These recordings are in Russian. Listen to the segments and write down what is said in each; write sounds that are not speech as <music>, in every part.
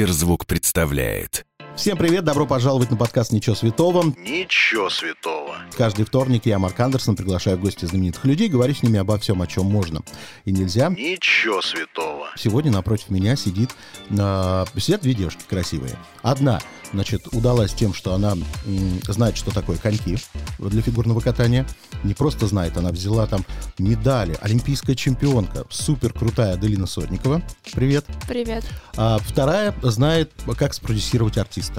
Сберзвук представляет. Всем привет, добро пожаловать на подкаст «Ничего святого». Ничего святого. Каждый вторник я, Марк Андерсон, приглашаю в гости знаменитых людей, говорю с ними обо всем, о чем можно и нельзя. Ничего святого. Сегодня напротив меня сидит, э, сидят две девушки красивые. Одна, значит, удалась тем, что она м, знает, что такое коньки для фигурного катания. Не просто знает, она взяла там медали, олимпийская чемпионка, супер крутая Аделина Сотникова. Привет. Привет. А вторая знает, как спродюсировать артиста.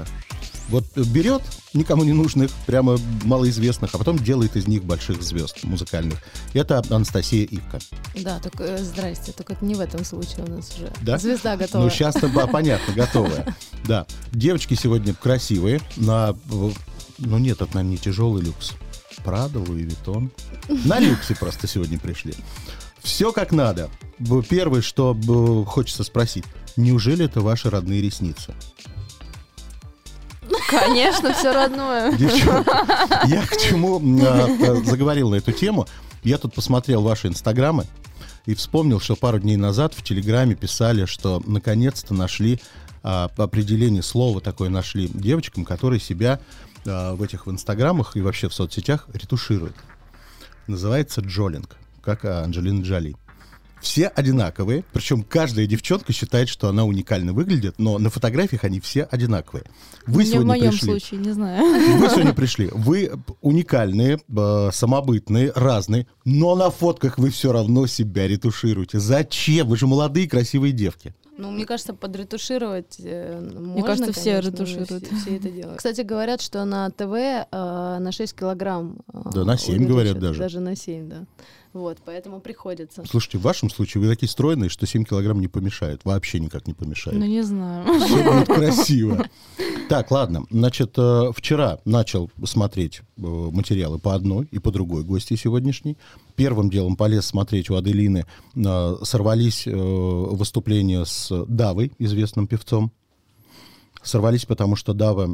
Вот берет никому не нужных, прямо малоизвестных, а потом делает из них больших звезд музыкальных. Это Анастасия Ивка. Да, только э, здрасте, только это не в этом случае у нас уже Да? звезда готова. Ну, сейчас-то ба- <laughs> понятно, готовая. Да. Девочки сегодня красивые. На, э, ну, нет, это, наверное, не тяжелый люкс. Прада, Луи Виттон. На люксе просто сегодня пришли. Все как надо. Первое, что хочется спросить. Неужели это ваши родные ресницы? Конечно, все родное. Девчонки, я к чему <laughs> а, а, заговорил на эту тему. Я тут посмотрел ваши инстаграмы и вспомнил, что пару дней назад в Телеграме писали, что наконец-то нашли а, определение слова такое нашли девочкам, которые себя а, в этих в инстаграмах и вообще в соцсетях ретушируют. Называется джолинг, как Анджелина Джоли. Все одинаковые, причем каждая девчонка считает, что она уникально выглядит, но на фотографиях они все одинаковые. Вы не в сегодня моем пришли. случае, не знаю. Вы сегодня пришли. Вы уникальные, э, самобытные, разные, но на фотках вы все равно себя ретушируете. Зачем? Вы же молодые, красивые девки. Ну, мне кажется, подретушировать э, можно, кажется, все конечно, ретушируют. Все, все это делают. Кстати, говорят, что на ТВ э, на 6 килограмм. э, Да, на 7 говорят даже. Даже на 7, да. Вот, поэтому приходится. Слушайте, в вашем случае вы такие стройные, что 7 килограмм не помешает. Вообще никак не помешает. Ну, не знаю. Все будет <laughs> красиво. Так, ладно. Значит, э, вчера начал смотреть э, материалы по одной и по другой гости сегодняшней. Первым делом полез смотреть у Аделины. э, Сорвались выступления с Давой, известным певцом. Сорвались, потому что Дава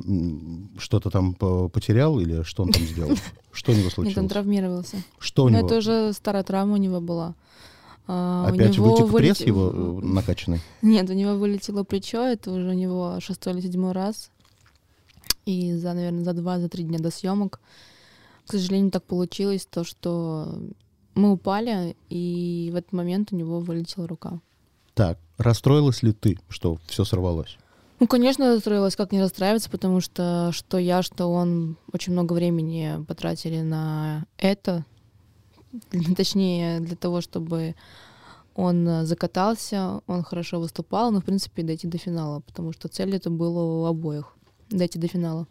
что-то там по- потерял или что он там сделал? <laughs> Что у него Нет, он случилось? травмировался. Что у него? это уже старая травма у него была. А, Опять вытек пресс вылет- его э, накачанный? Нет, у него вылетело плечо, это уже у него шестой или седьмой раз. И за, наверное, за два, за три дня до съемок, к сожалению, так получилось, то, что мы упали, и в этот момент у него вылетела рука. Так, расстроилась ли ты, что все сорвалось? Ну, конечно, расстроилась, как не расстраиваться, потому что что я, что он очень много времени потратили на это. <laughs> Точнее, для того, чтобы он закатался, он хорошо выступал, но, в принципе, дойти до финала, потому что цель это было у обоих — дойти до финала.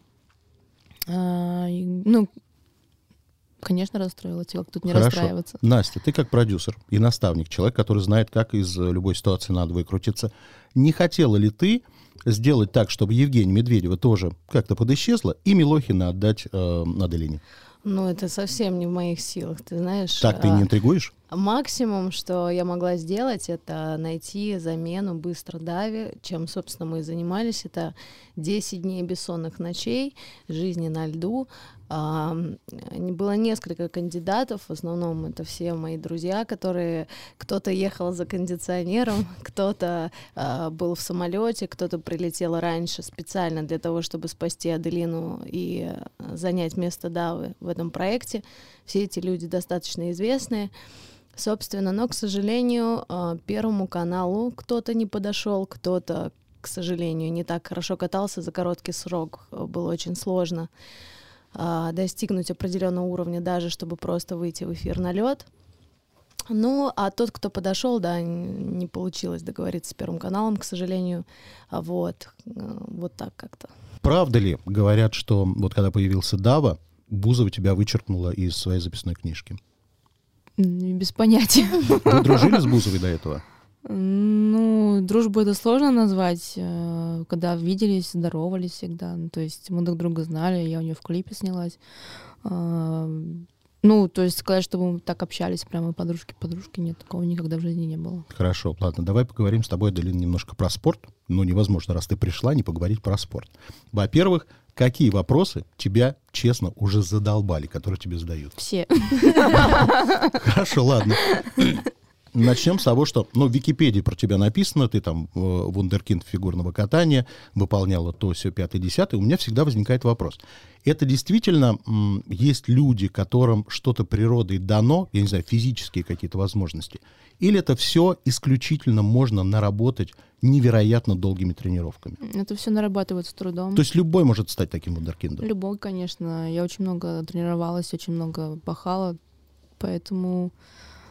А, ну, конечно, расстроилась, как тут не Хорошо. расстраиваться. Настя, ты как продюсер и наставник, человек, который знает, как из любой ситуации надо выкрутиться. Не хотела ли ты сделать так, чтобы Евгения Медведева тоже как-то подисчезла и Милохина отдать э, Аделине? Ну, это совсем не в моих силах, ты знаешь. Так ты а, не интригуешь? Максимум, что я могла сделать, это найти замену быстро Дави, чем, собственно, мы и занимались. Это 10 дней бессонных ночей, жизни на льду. А, Было несколько кандидатов, в основном это все мои друзья, которые кто-то ехал за кондиционером, <laughs> кто-то а, был в самолете, кто-то прилетел раньше специально для того, чтобы спасти Аделину и а, занять место Давы в этом проекте. Все эти люди достаточно известные. Собственно, но, к сожалению, э, Первому каналу кто-то не подошел, кто-то, к сожалению, не так хорошо катался за короткий срок. Было очень сложно а, достигнуть определенного уровня, даже чтобы просто выйти в эфир на лед. Ну, а тот, кто подошел, да, не получилось договориться с Первым каналом, к сожалению. Вот, э, вот так как-то. Правда ли, говорят, что вот когда появился Дава, Бузова тебя вычеркнула из своей записной книжки? Без понятия. Вы дружили с Бузовой до этого? Ну, дружбу это сложно назвать, э, когда виделись, здоровались всегда. Ну, то есть мы друг друга знали, я у нее в клипе снялась. А, Ну, то есть сказать, чтобы мы так общались, прямо подружки-подружки, нет, такого никогда в жизни не было. Хорошо, ладно, давай поговорим с тобой, Аделина, немножко про спорт. Ну, невозможно, раз ты пришла, не поговорить про спорт. Во-первых, какие вопросы тебя, честно, уже задолбали, которые тебе задают? Все. Хорошо, ладно. Начнем с того, что, ну, в Википедии про тебя написано, ты там э, вундеркинд фигурного катания, выполняла то, все, пятый, десятый. У меня всегда возникает вопрос. Это действительно м, есть люди, которым что-то природой дано, я не знаю, физические какие-то возможности, или это все исключительно можно наработать невероятно долгими тренировками? Это все нарабатывается трудом. То есть любой может стать таким вундеркиндом? Любой, конечно. Я очень много тренировалась, очень много пахала, поэтому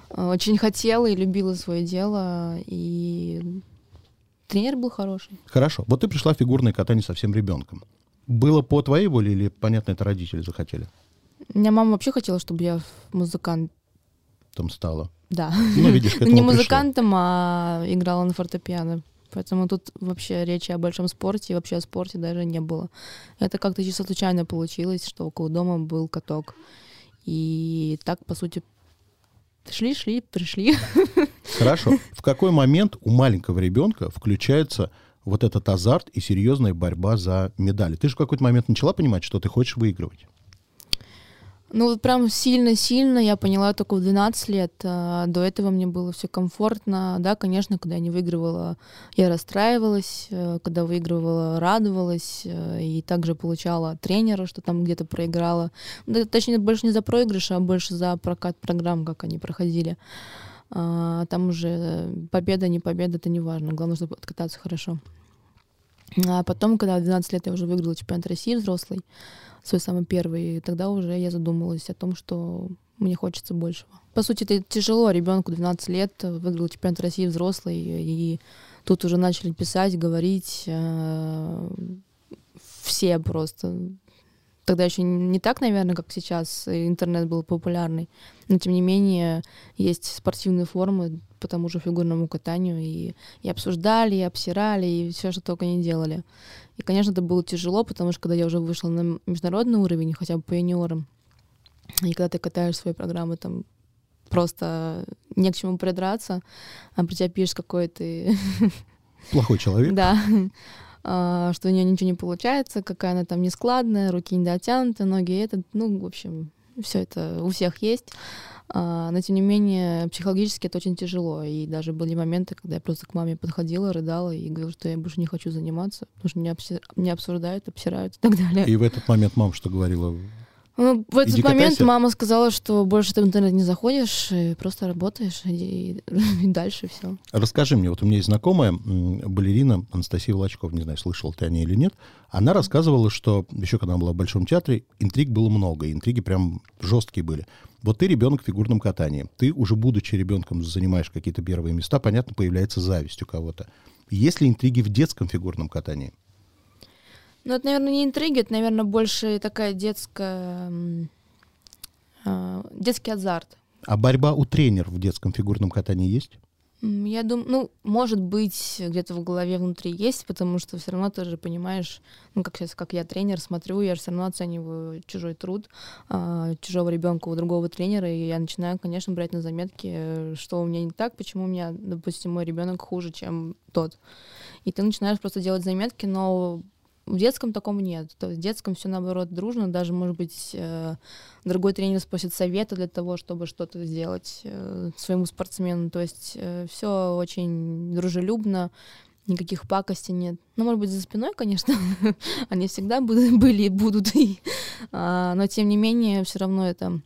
очень хотела и любила свое дело, и тренер был хороший. Хорошо. Вот ты пришла в фигурное катание совсем ребенком. Было по твоей воле или, понятно, это родители захотели? У меня мама вообще хотела, чтобы я музыкант там стала. Да. Ну, видишь, к <laughs> этому Не пришло. музыкантом, а играла на фортепиано. Поэтому тут вообще речи о большом спорте и вообще о спорте даже не было. Это как-то чисто случайно получилось, что около дома был каток. И так, по сути, шли, шли, пришли. Хорошо. В какой момент у маленького ребенка включается вот этот азарт и серьезная борьба за медали? Ты же в какой-то момент начала понимать, что ты хочешь выигрывать? Ну, вот прям сильно-сильно я поняла только в 12 лет. А До этого мне было все комфортно. Да, конечно, когда я не выигрывала, я расстраивалась. э, Когда выигрывала, радовалась. э, И также получала тренера, что там где-то проиграла. Да, точнее, больше не за проигрыш, а больше за прокат программ, как они проходили. А, Там уже победа, не победа, это не важно. Главное, чтобы откататься хорошо. А потом, когда в 12 лет я уже выиграла чемпионат России взрослый, свой самый первый, тогда уже я задумалась о том, что мне хочется большего. По сути, это тяжело. Ребенку 12 лет выиграл чемпионат России взрослый, и тут уже начали писать, говорить э, все просто. Тогда еще не так, наверное, как сейчас. Интернет был популярный. Но, тем не менее, есть спортивные форумы по тому же фигурному катанию. И, и обсуждали, и обсирали, и все, что только не делали. И, конечно, это было тяжело, потому что когда я уже вышла на международный уровень, хотя бы по юниорам, и когда ты катаешь свои программы, там просто не к чему придраться, а про тебя пишешь, какой ты... Плохой человек? <laughs> Да. А, что у нее ничего не получается, какая она там нескладная, руки не дотянуты, ноги это, ну, в общем, все это у всех есть. А, но, тем не менее, психологически это очень тяжело. И даже были моменты, когда я просто к маме подходила, рыдала и говорила, что я больше не хочу заниматься, потому что меня, обси- меня обсуждают, обсирают и так далее. И в этот момент мама что говорила? Ну, в этот Иди момент катайся. мама сказала, что больше ты в интернет не заходишь, просто работаешь, и, и <laughs> дальше все. Расскажи мне, вот у меня есть знакомая балерина Анастасия Волочкова, не знаю, слышал ты о ней или нет, она рассказывала, что еще когда она была в Большом театре, интриг было много, интриги прям жесткие были. Вот ты ребенок в фигурном катании, ты уже будучи ребенком занимаешь какие-то первые места, понятно, появляется зависть у кого-то. Есть ли интриги в детском фигурном катании? Ну, это, наверное, не интриги, это, наверное, больше такая детская... а, детский азарт. А борьба у тренеров в детском фигурном катании есть? Я думаю, ну, может быть, где-то в голове внутри есть, потому что все равно ты же понимаешь, ну, как сейчас, как я тренер, смотрю, я же все равно оцениваю чужой труд, а, чужого ребенка у другого тренера, и я начинаю, конечно, брать на заметки, э, что у меня не так, почему у меня, допустим, мой ребенок хуже, чем тот. И ты начинаешь просто делать заметки, но в детском таком нет. То есть в детском все наоборот дружно. Даже, может быть, э, другой тренер спросит совета для того, чтобы что-то сделать э, своему спортсмену. То есть все очень дружелюбно, никаких пакостей нет. Ну, может быть, за спиной, конечно, <laughs> они всегда <laughs> были и будут. а, но, тем не менее, все равно это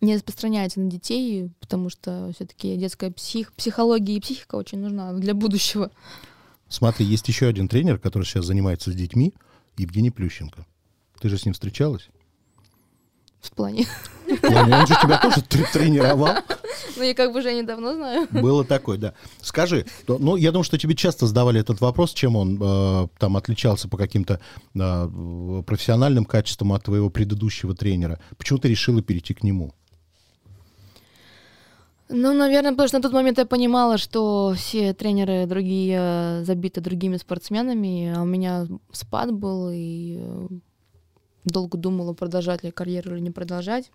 не распространяется на детей, потому что все-таки детская псих, психология и психика очень нужна для будущего. Смотри, есть еще один тренер, который сейчас занимается с детьми, Евгений Плющенко. Ты же с ним встречалась? В плане. В плане, Он же тебя тоже тр- тренировал. Ну, я как бы уже недавно знаю. Было такое, да. Скажи, ну, я думаю, что тебе часто задавали этот вопрос, чем он э, там отличался по каким-то э, профессиональным качествам от твоего предыдущего тренера. Почему ты решила перейти к нему? Ну, наверное, потому что на тот момент я понимала, что все тренеры другие э, забиты другими спортсменами, а у меня спад был, и э, долго думала, продолжать ли карьеру или не продолжать.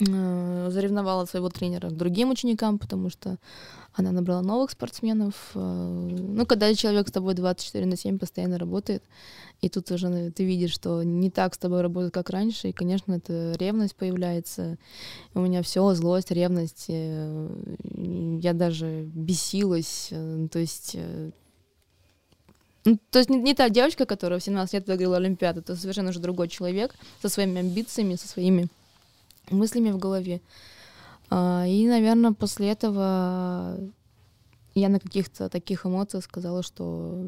Э, заревновала своего тренера к другим ученикам, потому что она набрала новых спортсменов. Э, ну, когда человек с тобой 24 на 7 постоянно работает, и тут уже ну, ты видишь, что не так с тобой работает, как раньше, и, конечно, это ревность появляется. У меня все, злость, ревность. э, Я даже бесилась. э, То есть э, ну, то есть не, не та девочка, которая в 17 лет выиграла Олимпиаду, это совершенно уже другой человек со своими амбициями, со своими мыслями в голове. А, и, наверное, после этого я на каких-то таких эмоциях сказала, что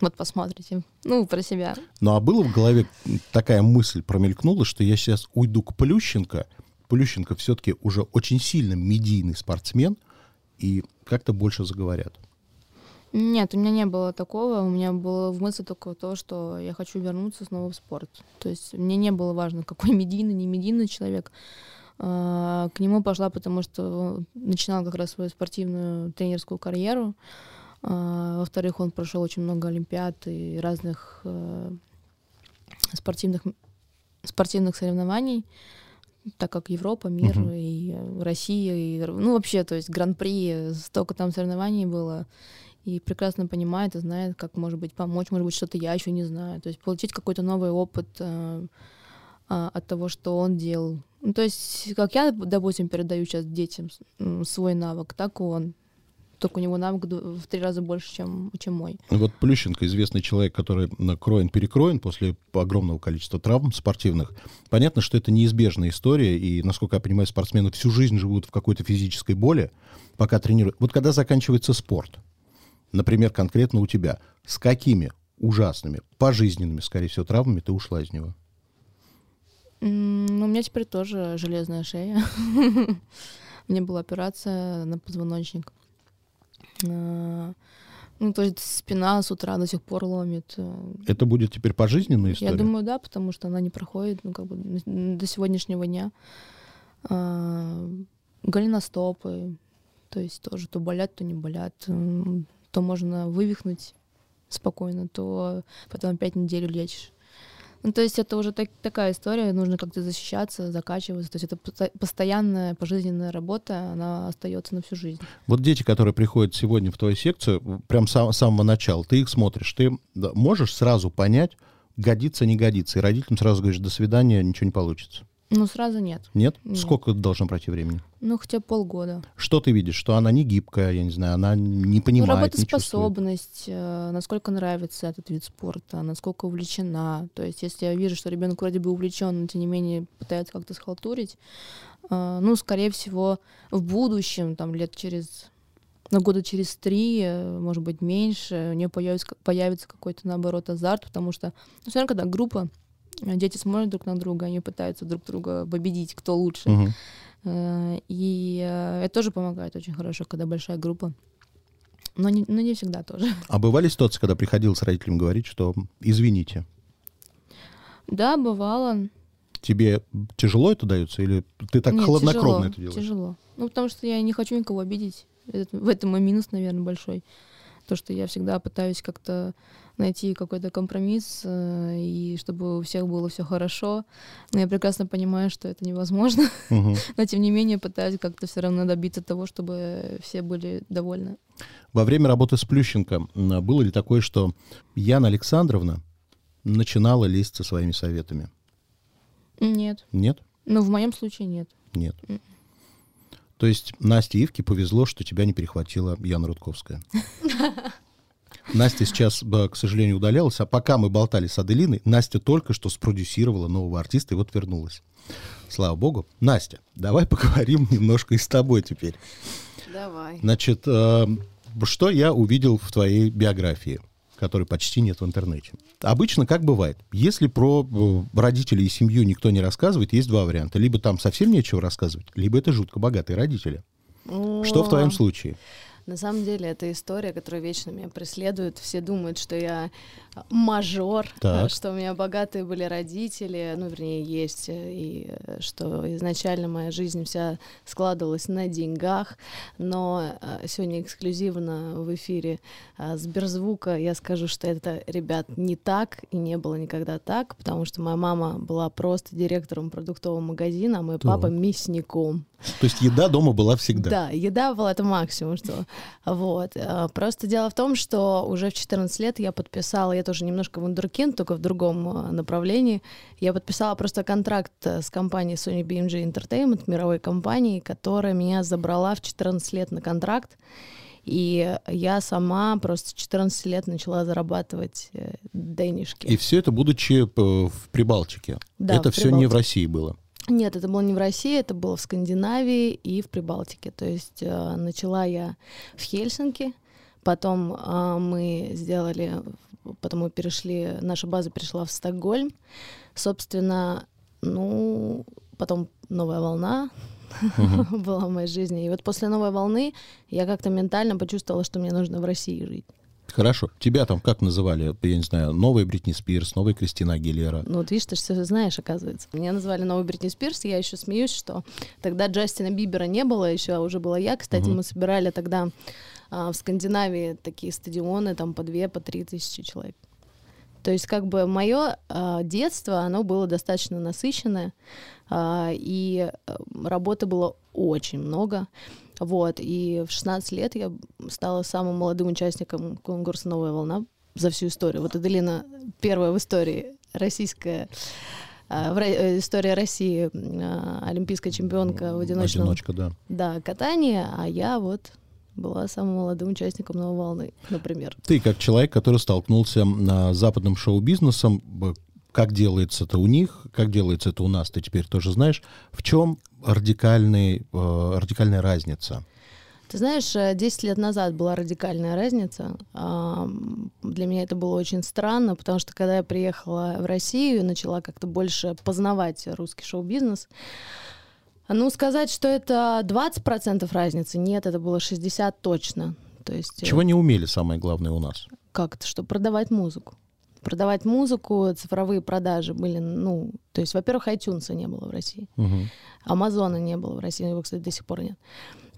вот посмотрите, ну, про себя. Ну а было в голове такая мысль промелькнула, что я сейчас уйду к Плющенко. Плющенко все-таки уже очень сильно медийный спортсмен, и как-то больше заговорят. Нет, у меня не было такого. У меня было в мысли только то, что я хочу вернуться снова в спорт. То есть мне не было важно, какой <laughs> медийный, не медийный человек. А, К нему пошла, потому что начинал как раз свою спортивную тренерскую карьеру. А, Во-вторых, он прошел очень много олимпиад и разных э, спортивных, спортивных соревнований, так как Европа, мир Мгм. и э, Россия, и, ну вообще, то есть гран-при, столько там соревнований было и прекрасно понимает и знает, как, может быть, помочь, может быть, что-то я еще не знаю. То есть получить какой-то новый опыт э, а, от того, что он делал. Ну, то есть, как я, допустим, передаю сейчас детям свой навык, так он. Только у него навык в три раза больше, чем, чем мой. Вот Плющенко, известный человек, который кроен-перекроен после огромного количества травм спортивных. Понятно, что это неизбежная история, и, насколько я понимаю, спортсмены всю жизнь живут в какой-то физической боли, пока тренируют. Вот когда заканчивается спорт, например, конкретно у тебя, с какими ужасными, пожизненными, скорее всего, травмами ты ушла из него? Ну, у меня теперь тоже железная шея. <laughs> Мне была операция на позвоночник. А, Ну, то есть спина с утра до сих пор ломит. Это будет теперь пожизненная история? Я думаю, да, потому что она не проходит, ну, как бы до сегодняшнего дня. А, Голеностопы, то есть тоже то болят, то не болят. То можно вывихнуть спокойно, то потом пять недель лечишь. Ну, то есть это уже так- такая история, нужно как-то защищаться, закачиваться. То есть это посто- постоянная пожизненная работа, она остается на всю жизнь. Вот дети, которые приходят сегодня в твою секцию, прям с сам- самого начала, ты их смотришь, ты можешь сразу понять, годится, не годится, и родителям сразу говоришь, до свидания, ничего не получится. Ну, сразу нет. Нет? Нет. Сколько должно пройти времени? Ну, хотя полгода. Что ты видишь? Что она не гибкая, я не знаю, она не Ну, понимает, не чувствует? работоспособность, э, насколько нравится этот вид спорта, насколько увлечена. То есть, если я вижу, что ребенок вроде бы увлечен, но тем не менее пытается как-то схалтурить, э, ну, скорее всего, в будущем, там, лет через на года через три, э, может быть, меньше, у нее появится, появится какой-то, наоборот, азарт, потому что, ну, все равно, когда группа, дети смотрят друг на друга, они пытаются друг друга победить, кто лучше. Э, И э, это тоже помогает очень хорошо, когда большая группа. Но не, но не всегда тоже. <laughs> А бывали ситуации, когда приходилось родителям говорить, что извините, Да, бывало. тебе тяжело это дается, или ты так Нет, хладнокровно тяжело, это делаешь? Тяжело. Ну, потому что я не хочу никого обидеть. Это- в этом мой минус, наверное, большой. То, что я всегда пытаюсь как-то найти какой-то компромисс, э, и чтобы у всех было все хорошо. Но я прекрасно понимаю, что это невозможно. <laughs> Но тем не менее пытаюсь как-то все равно добиться того, чтобы все были довольны. Во время работы с Плющенко было ли такое, что Яна Александровна начинала лезть со своими советами? Нет. Нет? Ну, в моем случае нет. Нет. То есть Насте Ивке повезло, что тебя не перехватила Яна Рудковская. <laughs> Настя сейчас, к сожалению, удалялась, а пока мы болтали с Аделиной, Настя только что спродюсировала нового артиста и вот вернулась. Слава богу. Настя, давай <laughs> поговорим немножко и с тобой теперь. Давай. Значит, э, что я увидел в твоей биографии, которой почти нет в интернете? Обычно как бывает, если про э, родителей и семью никто не рассказывает, есть два варианта. Либо там совсем нечего рассказывать, либо это жутко богатые родители. Что в твоем случае? На самом деле, это история, которая вечно меня преследует. Все думают, что я мажор, Так. что у меня богатые были родители, ну, вернее, есть, э, и э, что изначально моя жизнь вся складывалась на деньгах. Но э, сегодня эксклюзивно в эфире э, Сберзвука я скажу, что это, ребят, не так и не было никогда так, потому что моя мама была просто директором продуктового магазина, а мой Так. папа мясником. То есть еда дома была всегда. Да, еда была это максимум, что. Вот. Э, Просто дело в том, что уже в 14 лет я подписала, я тоже немножко вундеркинд, только в другом э, направлении. Я подписала просто контракт э, с компанией Sony BMG Entertainment, мировой компанией, которая меня забрала в 14 лет на контракт. И я сама просто в 14 лет начала зарабатывать денежки. И все это будучи в Прибалтике. Да, это все не в Прибалтике. России было. Нет, это было не в России, это было в Скандинавии и в Прибалтике. То есть э, начала я в Хельсинки, потом э, мы сделали, потом мы перешли, наша база перешла в Стокгольм. Собственно, ну, потом новая волна <laughs> была в моей жизни. И вот после новой волны я как-то ментально почувствовала, что мне нужно в России жить. Хорошо. Тебя там как называли? Я не знаю, новая Бритни Спирс, новая Кристина Агилера. Ну, вот видишь, ты все знаешь, оказывается. Меня назвали новой Бритни Спирс, я еще смеюсь, что тогда Джастина Бибера не было, еще уже была я. Кстати, Мгм. мы собирали тогда а, в Скандинавии такие стадионы, там по две, по три тысячи человек. То есть как бы мое детство, оно было достаточно насыщенное, а, и э, работы было очень много. Вот, и в 16 лет я стала самым молодым участником конкурса «Новая волна» за всю историю. Вот Аделина первая в истории российская а, в э, история России а, олимпийская чемпионка в одиночном Одиночка, да. да, катании, а я вот была самым молодым участником новой волны, например. Ты, как человек, который столкнулся а, с западным шоу-бизнесом, как делается это у них, как делается это у нас, ты теперь тоже знаешь. В чем радикальный, э, радикальная разница? Ты знаешь, э, 10 лет назад была радикальная разница. Для меня это было очень странно, потому что когда я приехала в Россию и начала как-то больше познавать русский шоу-бизнес, ну, сказать, что это 20% разницы, нет, это было 60 точно. То есть, э, Чего не умели, самое главное, у нас? как это, что продавать музыку. Продавать музыку, цифровые продажи были, ну, то есть, во-первых, iTunes не было в России. Мгм. Амазона не было в России, его, кстати, до сих пор нет.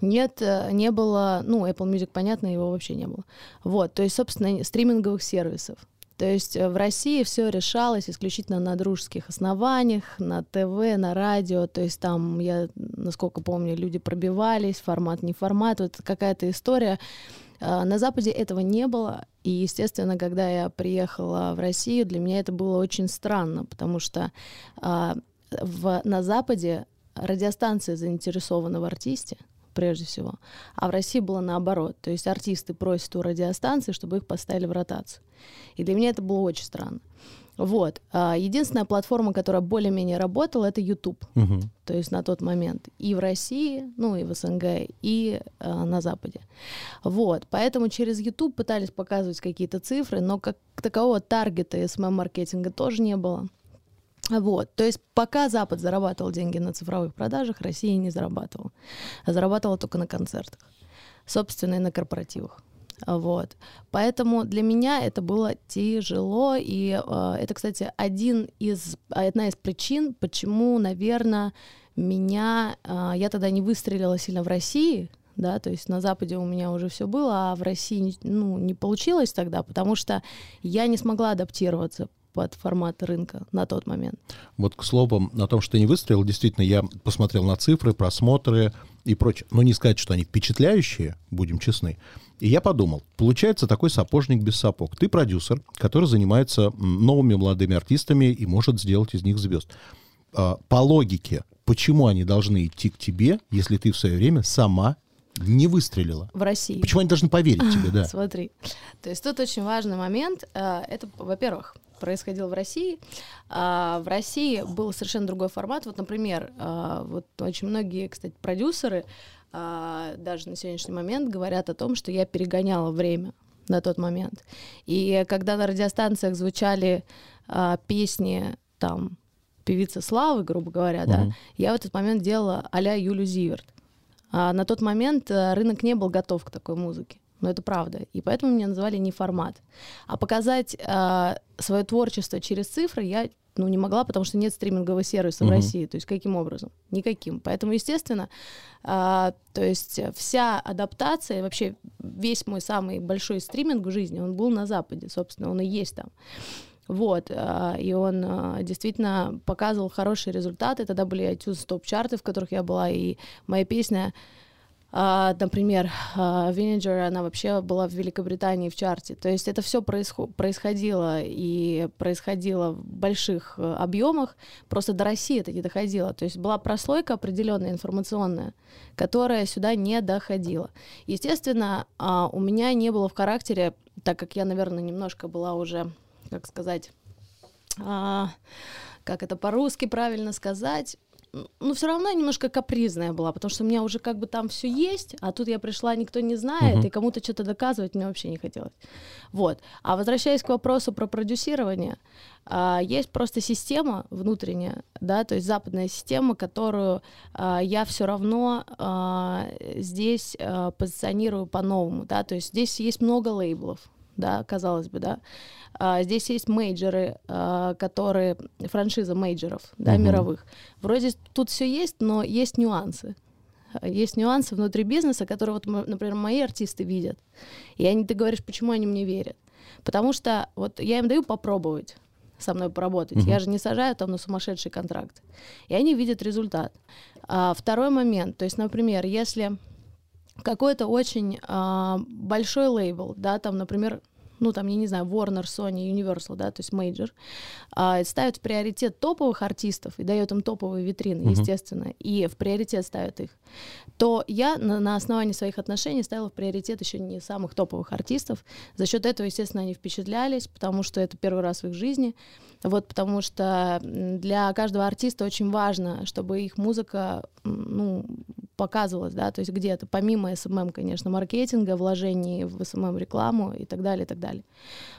Нет, э, не было, ну, Apple Music, понятно, его вообще не было. Вот, то есть, собственно, стриминговых сервисов. То есть э, в России все решалось исключительно на дружеских основаниях, на ТВ, на радио. То есть там, я, насколько помню, люди пробивались, формат, не формат. Вот какая-то история. А, На Западе этого не было. И, естественно, когда я приехала в Россию, для меня это было очень странно, потому что а, в, на Западе радиостанции заинтересованы в артисте, прежде всего, а в России было наоборот. То есть артисты просят у радиостанции, чтобы их поставили в ротацию. И для меня это было очень странно. Вот. А, Единственная платформа, которая более-менее работала, это YouTube. Мгм. То есть на тот момент и в России, ну и в СНГ, и э, на Западе. Вот. Поэтому через YouTube пытались показывать какие-то цифры, но как такового таргета SMM-маркетинга тоже не было. Вот. То есть пока Запад зарабатывал деньги на цифровых продажах, Россия не зарабатывала. А зарабатывала только на концертах. Собственно, и на корпоративах. Вот. Поэтому для меня это было тяжело. И э, это, кстати, один из, одна из причин, почему, наверное, меня... э, я тогда не выстрелила сильно в России, да, то есть на Западе у меня уже все было, а в России ну, не получилось тогда, потому что я не смогла адаптироваться под формат рынка на тот момент. Вот к слову о том, что ты не выстрелил, действительно, я посмотрел на цифры, просмотры и прочее. Но не сказать, что они впечатляющие, будем честны. И я подумал, получается такой сапожник без сапог. Ты продюсер, который занимается новыми молодыми артистами и может сделать из них звезд. А, По логике, почему они должны идти к тебе, если ты в свое время сама не выстрелила? В России. Почему они должны поверить тебе, <laughs> да? Смотри. То есть тут очень важный момент. Э, Это, во-первых, происходило в России. А В России был совершенно другой формат. Вот, например, э, вот очень многие, кстати, продюсеры э, даже на сегодняшний момент говорят о том, что я перегоняла время на тот момент. И когда на радиостанциях звучали э, песни там певицы Славы, грубо говоря, да, Мгм. я в этот момент делала а-ля Юлю Зиверт. А на тот момент э, рынок не был готов к такой музыке. Но это правда. И поэтому меня называли не формат. А показать э, свое творчество через цифры я ну, не могла, потому что нет стримингового сервиса Мгм. в России. То есть каким образом? Никаким. Поэтому, естественно, а, то есть вся адаптация, вообще весь мой самый большой стриминг в жизни, он был на Западе, собственно, он и есть там. Вот, а, и он а, действительно показывал хорошие результаты. Тогда были iTunes топ-чарты, в которых я была, и моя песня, а, например, а, Vinegar, она вообще была в Великобритании в чарте. То есть это все происходило и происходило в больших э, объемах, просто до России это не доходило. То есть была прослойка определенная информационная, которая сюда не доходила. Естественно, а, у меня не было в характере, так как я, наверное, немножко была уже, как сказать, как это по-русски правильно сказать, ну, все равно я немножко капризная была, потому что у меня уже как бы там все есть, а тут я пришла, никто не знает, Мгм. и кому-то что-то доказывать мне вообще не хотелось. Вот. А возвращаясь к вопросу про продюсирование, а, есть просто система внутренняя, да, то есть западная система, которую а, я все равно а, здесь а, позиционирую по-новому, да, то есть здесь есть много лейблов, да, казалось бы, да. А, здесь есть мейджоры, а, которые франшиза мейджоров, да, Мгм. мировых. Вроде тут все есть, но есть нюансы. Есть нюансы внутри бизнеса, которые, вот, например, мои артисты видят. И они, ты говоришь, почему они мне верят? Потому что вот я им даю попробовать со мной поработать. Мгм. Я же не сажаю там на сумасшедший контракт. И они видят результат. А, второй момент, то есть, например, если какой-то очень а, большой лейбл, да, там, например, ну, там, я не знаю, Warner, Sony, Universal, да, то есть мейджор, а, ставит в приоритет топовых артистов и дает им топовые витрины, Мгм. естественно, и в приоритет ставит их, то я на, на основании своих отношений ставила в приоритет еще не самых топовых артистов. За счет этого, естественно, они впечатлялись, потому что это первый раз в их жизни. Вот, потому что для каждого артиста очень важно, чтобы их музыка ну, показывалась, да, то есть где-то, помимо SMM, конечно, маркетинга, вложений в SMM рекламу и так далее, и так далее.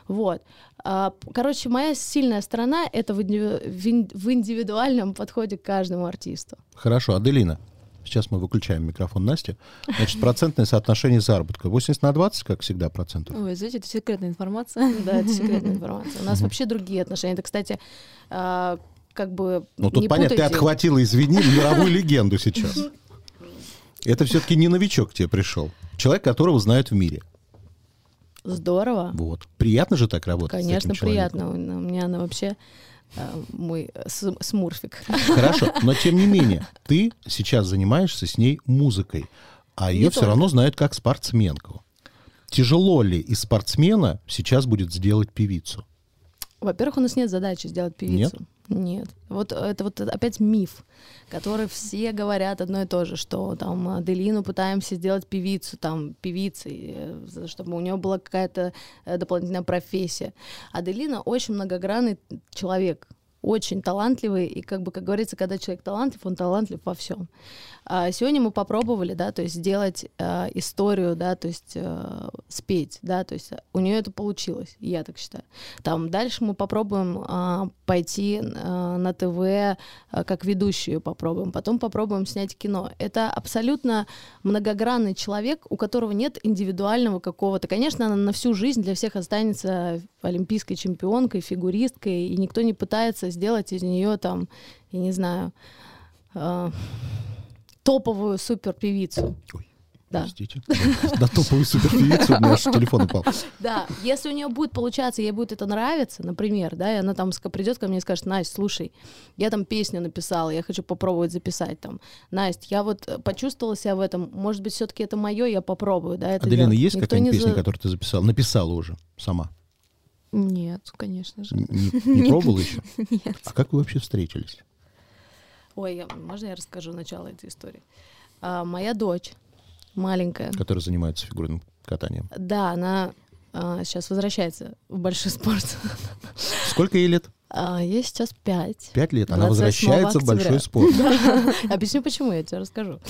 Вот. А, Короче, моя сильная сторона — это в индивидуальном подходе к каждому артисту. Хорошо, Аделина. Сейчас мы выключаем микрофон Насти. Значит, процентное соотношение заработка. 80 на 20, как всегда, процентов. Ой, знаете, это секретная информация. <laughs> Да, это секретная информация. У нас вообще другие отношения. Это, кстати, а, как бы Ну, тут понятно, ты отхватила, извини, мировую легенду сейчас. <laughs> Это все-таки не новичок к тебе пришел. Человек, которого знают в мире. Здорово. Вот. Приятно же так работать Конечно, приятно. У меня она вообще мой с- смурфик. <laughs> Хорошо, но тем не менее, ты сейчас занимаешься с ней музыкой, а ее Не все только. равно знают как спортсменку. Тяжело ли из спортсмена сейчас будет сделать певицу? Во-первых, у нас нет задачи сделать певицу. Нет. Вот это вот опять миф, который все говорят одно и то же, что там Аделину пытаемся сделать певицу, там певицей, э, чтобы у нее была какая-то э, дополнительная профессия. Аделина очень многогранный человек, очень талантливый, и как бы, как говорится, когда человек талантлив, он талантлив во всем. А сегодня мы попробовали, да, то есть сделать э, историю, да, то есть э, спеть, да, то есть у нее это получилось, я так считаю. Там дальше мы попробуем а, пойти а, на ТВ а, как ведущую попробуем, потом попробуем снять кино. Это абсолютно многогранный человек, у которого нет индивидуального какого-то. Конечно, она на всю жизнь для всех останется олимпийской чемпионкой, фигуристкой, и никто не пытается сделать из нее там, я не знаю, а, топовую супер певицу. Ой, Да. Простите. На топовую суперпевицу у меня аж телефон упал. Да, если у нее будет получаться, ей будет это нравиться, например, да, и она там придет ко мне и скажет, Настя, слушай, я там песню написала, я хочу попробовать записать там. Настя, я вот э, почувствовала себя в этом, может быть, все-таки это мое, я попробую, да, это Аделина, делать. есть какая-нибудь не песня, за- которую ты записала? Написала уже сама. Нет, конечно же. Не, <laughs> не пробовала еще? Нет. А как вы вообще встретились? Ой, я- можно я расскажу начало этой истории? А, моя дочь, маленькая, Которая занимается фигурным катанием. да, она сейчас возвращается в большой спорт. <laughs> Сколько ей лет? А, ей сейчас пять. Пять лет. Она 28 возвращается в большой октября. <laughs> спорт. Объясню, почему, я тебе расскажу.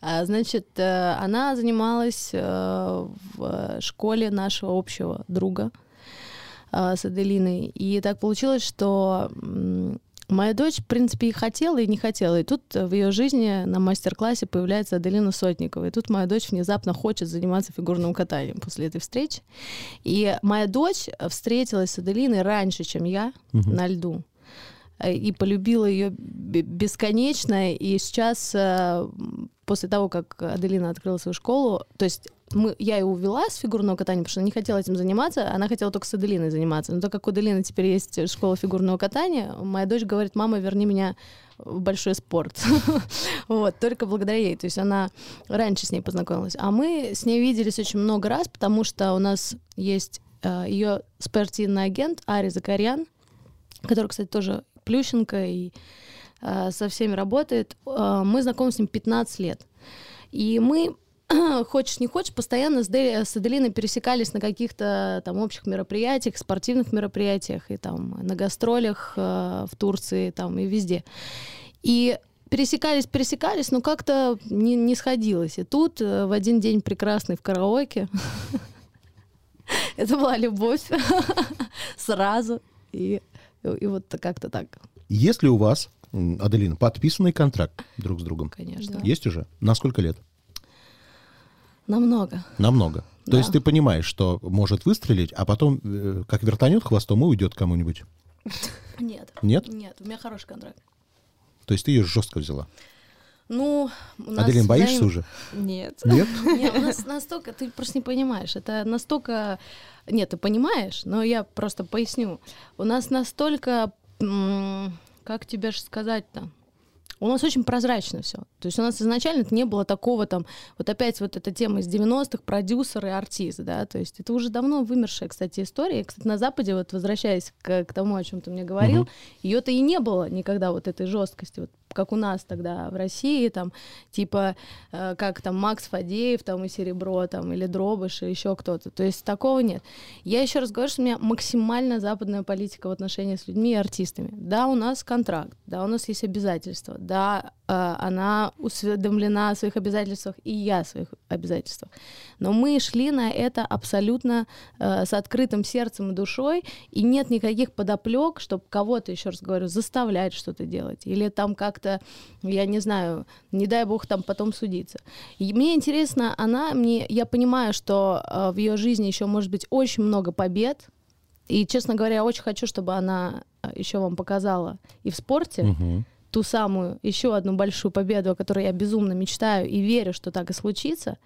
А, Значит, э, она занималась э, в школе нашего общего друга э, с Аделиной. И так получилось, что Моя дочь, в принципе, и хотела, и не хотела. И тут э, в ее жизни на мастер-классе появляется Аделина Сотникова. И тут моя дочь внезапно хочет заниматься фигурным катанием после этой встречи. И моя дочь встретилась с Аделиной раньше, чем я, Мгм. на льду. Э, И полюбила ее бесконечно. И сейчас, э, после того, как Аделина открыла свою школу, то есть мы, я ее увела с фигурного катания, потому что она не хотела этим заниматься, она хотела только с Аделиной заниматься. Но так как у Аделины теперь есть школа фигурного катания, моя дочь говорит, мама, верни меня в большой спорт. <laughs> Вот, только благодаря ей. То есть она раньше с ней познакомилась. А мы с ней виделись очень много раз, потому что у нас есть ее спортивный агент Ари Закарян, который, кстати, тоже Плющенко и э, со всеми работает. Э, мы знакомы с ним 15 лет. И мы <clears throat> хочешь не хочешь, постоянно с, Де- с Аделиной пересекались на каких-то там общих мероприятиях, спортивных мероприятиях и там на гастролях э, в Турции там и везде. И пересекались, пересекались, но как-то не, не сходилось. И тут э, в один день прекрасный в караоке <laughs> это была любовь <laughs> сразу. И, и вот как-то так, Есть ли у вас, Аделина, подписанный контракт друг с другом? конечно. Да. Есть уже? На сколько лет? Намного. Намного. То Да. есть ты понимаешь, что может выстрелить, а потом, э, как вертанет хвостом и уйдет кому-нибудь. <laughs> Нет. Нет? Нет, у меня хороший контракт. То есть ты ее жестко взяла. Ну, у нас Аделин, боишься взаим- уже? Нет. <laughs> Нет? <laughs> Нет, у нас настолько, ты просто не понимаешь, это настолько... Нет, ты понимаешь, но я просто поясню. У нас настолько, как тебе же сказать-то, у нас очень прозрачно все. То есть у нас изначально не было такого там, вот опять вот эта тема из 90-х, продюсер и артист, да, то есть это уже давно вымершая, кстати, история. И, кстати, на Западе, вот возвращаясь к, к тому, о чем ты мне говорил, Мгм. ее-то и не было никогда вот этой жесткости, вот как у нас тогда в России, там, типа, э, как там Макс Фадеев, там, и Серебро, там, или Дробыш, и еще кто-то. То есть такого нет. Я еще раз говорю, что у меня максимально западная политика в отношении с людьми и артистами. Да, у нас контракт, да, у нас есть обязательства, да, э, она усведомлена о своих обязательствах, и я о своих обязательствах. Но мы шли на это абсолютно э, с открытым сердцем и душой, и нет никаких подоплек, чтобы кого-то, еще раз говорю, заставлять что-то делать, или там как-то, я не знаю, не дай бог там потом судиться. И мне интересно, она мне, я понимаю, что э, в ее жизни еще может быть очень много побед, и, честно говоря, я очень хочу, чтобы она еще вам показала и в спорте, Мгм. ту самую еще одну большую победу, о которой я безумно мечтаю и верю, что так и случится.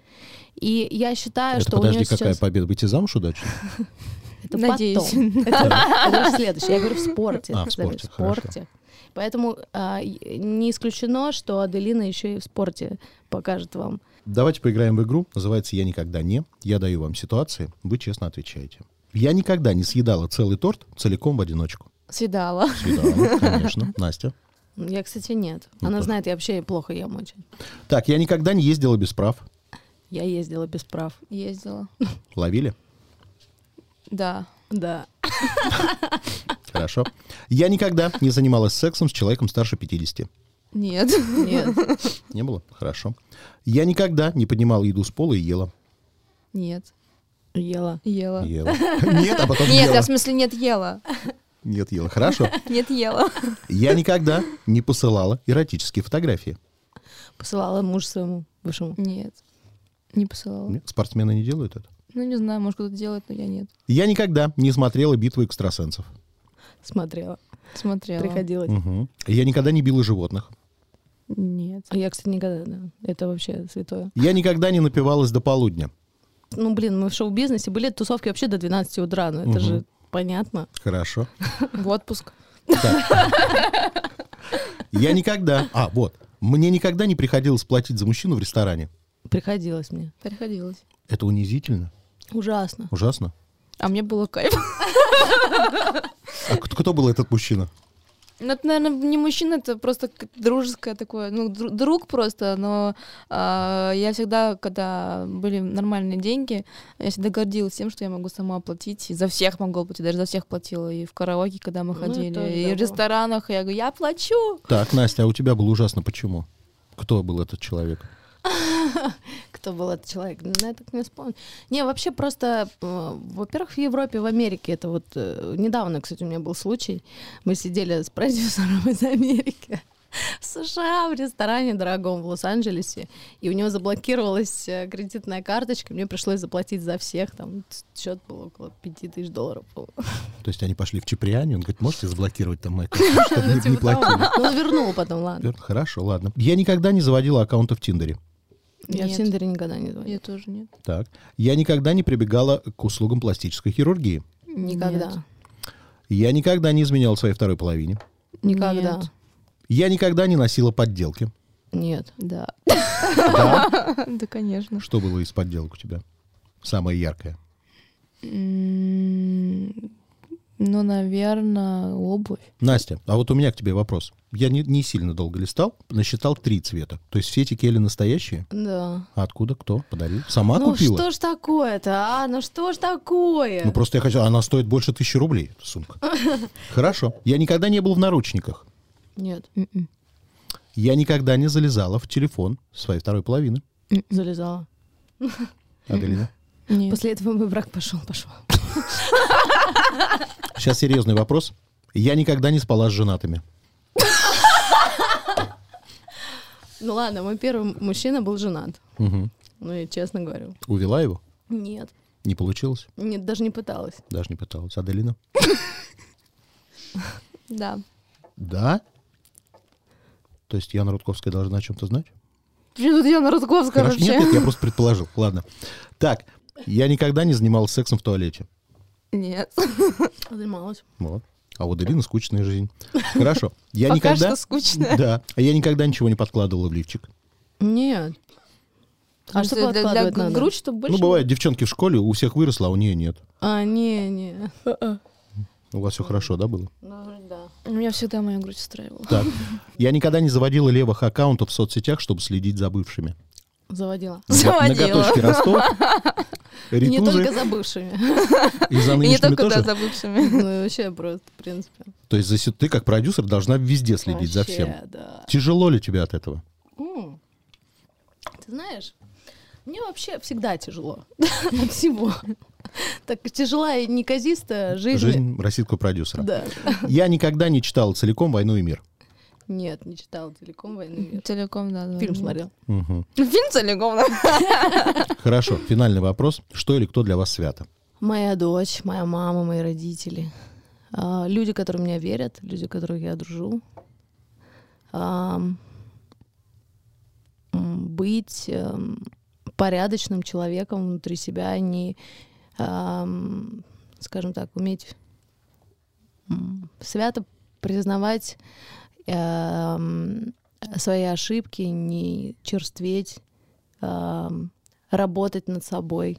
И я считаю, Это что у подожди, нее какая сейчас... победа? Выйти замуж удачно? <laughs> Это Надеюсь. потом. <laughs> Это, это следующее. Я говорю в спорте. А, в спорте, в спорте. Поэтому а, не исключено, что Аделина еще и в спорте покажет вам. Давайте поиграем в игру. Называется «Я никогда не». Я даю вам ситуации, вы честно отвечаете. Я никогда не съедала целый торт целиком в одиночку. Съедала. Съедала, конечно. <laughs> Настя. Я, кстати, нет. Ну, Она тоже. знает, я вообще плохо ем очень. Так, я никогда не ездила без прав. Я ездила без прав. Ездила. Ловили? Да. Да. <laughs> Хорошо. Я никогда не занималась сексом с человеком старше 50. Нет. Нет. Не было? Хорошо. Я никогда не поднимала еду с пола и ела. Нет. Ела. Ела. Ела. Нет, а потом Нет, ела. я в смысле нет ела. Нет, ела. Хорошо. <laughs> Нет ела. Я никогда не посылала эротические фотографии. Посылала мужу своему бывшему. Нет. Не посылала. Нет, Спортсмены не делают это. Ну, не знаю, может, кто-то делает, но я нет. Я никогда не смотрела битву экстрасенсов. Смотрела. Смотрела. Приходилось. Мгм. Я никогда не била животных. Нет. А я, кстати, никогда, да. Это вообще святое. Я никогда не напивалась до полудня. Ну, блин, мы в шоу-бизнесе были тусовки вообще до 12 утра. Ну, это Мгм. же понятно. Хорошо. <laughs> В отпуск. Я никогда... А, вот. Мне никогда не приходилось платить за мужчину в ресторане. Приходилось мне. Приходилось. Это унизительно. Ужасно. Ужасно. А мне было кайф. А кто, был этот мужчина? Ну, это, наверное, не мужчина, это просто дружеское такое, ну, дру- друг просто, но а, я всегда, когда были нормальные деньги, я всегда гордилась тем, что я могу сама оплатить, и за всех могу оплатить, даже за всех платила, и в караоке, когда мы Ну, ходили, это и в ресторанах, я говорю, я плачу. Так, Настя, а у тебя было ужасно. Почему? Кто был этот человек? <laughs> Кто был этот человек? Ну, я так не вспомню. Не, вообще просто, э, во-первых, в Европе, в Америке, это вот э, недавно, кстати, у меня был случай, мы сидели с продюсером из Америки <laughs> в США, в ресторане дорогом в Лос-Анджелесе, и у него заблокировалась э, кредитная карточка, мне пришлось заплатить за всех, там счет был около 5000 долларов. <laughs> То есть они пошли в Чиприане, он говорит, можете заблокировать там мою <laughs> карту, чтобы не- не Типа платили? Ну, вернул потом, ладно. Хорошо, ладно. Я никогда не заводила аккаунта в Тиндере. Я в Нет. Тиндере никогда не звонила. Я тоже нет. Так. Я никогда не прибегала к услугам пластической хирургии. Никогда. Нет. Я никогда не изменял своей второй половине. Никогда. Нет. Я никогда не носила подделки. Нет. Да. Да? <laughs> Да, конечно. Что было из подделок у тебя? Самое яркое. Ну, наверное, обувь. Настя, а вот у меня к тебе вопрос. Я не, не сильно долго листал, насчитал три цвета. То есть все эти кели настоящие? Да. А откуда? Кто? Подарил? Сама ну купила? что ж такое-то, а? Ну что ж такое? Ну просто я хочу... Она стоит больше тысячи рублей, эта сумка. <laughs> Хорошо. Я никогда не был в наручниках. Нет, М-м. Я никогда не залезала в телефон своей второй половины. залезала. Аделина? Нет. После этого мой брак пошел, пошел. Сейчас серьезный вопрос. Я никогда не спала с женатыми. Ну ладно, мой первый мужчина был женат. Мгм. Ну, я честно говорю. Увела его? Нет. Не получилось? Нет, даже не пыталась. Даже не пыталась. Аделина? Да. Да? То есть Яна Рудковская должна о чем-то знать? Тут Яна Рудковская Хорошо. вообще? Нет, нет, я просто предположил. Ладно. Так, я никогда не занималась сексом в туалете. Нет. Занималась. Вот. А у Аделины скучная жизнь. Хорошо. <laughs> Я Пока никогда... что скучно. Да. А я никогда ничего не подкладывала в лифчик. Нет. А что для, надо? грудь, чтобы больше... Ну, бывает, девчонки в школе, у всех выросло, а у нее нет. А, не, не. У вас все хорошо, да, было? Ну, да. Меня всегда моя грудь устраивала. Так. Я никогда не заводила левых аккаунтов в соцсетях, чтобы следить за бывшими. Заводила. Заводила. Ноготочки растут. <laughs> Не Ритузы. только за бывшими. <laughs> И за И не нынешними только да, тоже. за бывшими. <laughs> Ну, и вообще просто, в принципе. То есть за ты как продюсер должна везде следить за всем. Вообще, да. Тяжело ли тебе от этого? Ты знаешь, мне вообще всегда тяжело от всего. Так тяжела и неказистая жизнь. Жизнь российского продюсера. Да. Я никогда не читал целиком «Войну и мир». Нет, не читала целиком «Войну и мир». Целиком, да. да, Фильм да. смотрел. Мгм. Фильм целиком, да. <laughs> Хорошо, финальный вопрос. Что или кто для вас свято? Моя дочь, моя мама, мои родители. А, люди, которые меня верят, люди, которых я дружу. М, быть эм, порядочным человеком внутри себя, не, ам, скажем так, уметь свято признавать свои ошибки, не черстветь, ам, работать над собой.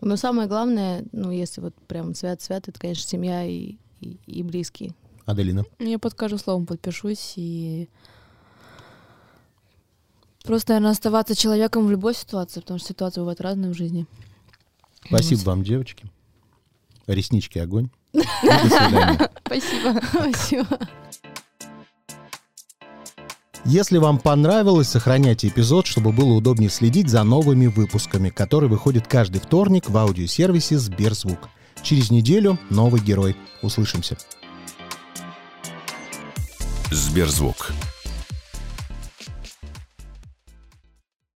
Но самое главное, ну, если вот прям свят-свят, это, конечно, семья и, и, и близкие. Аделина? Я под каждым словом подпишусь и просто, наверное, оставаться человеком в любой ситуации, потому что ситуации бывают разные в жизни. Спасибо вам, девочки. Реснички огонь. И <laughs> До свидания. Спасибо. <laughs> Спасибо. Если вам понравилось, сохраняйте эпизод, чтобы было удобнее следить за новыми выпусками, которые выходят каждый вторник в аудиосервисе Сберзвук. Через неделю новый герой. Услышимся. Сберзвук.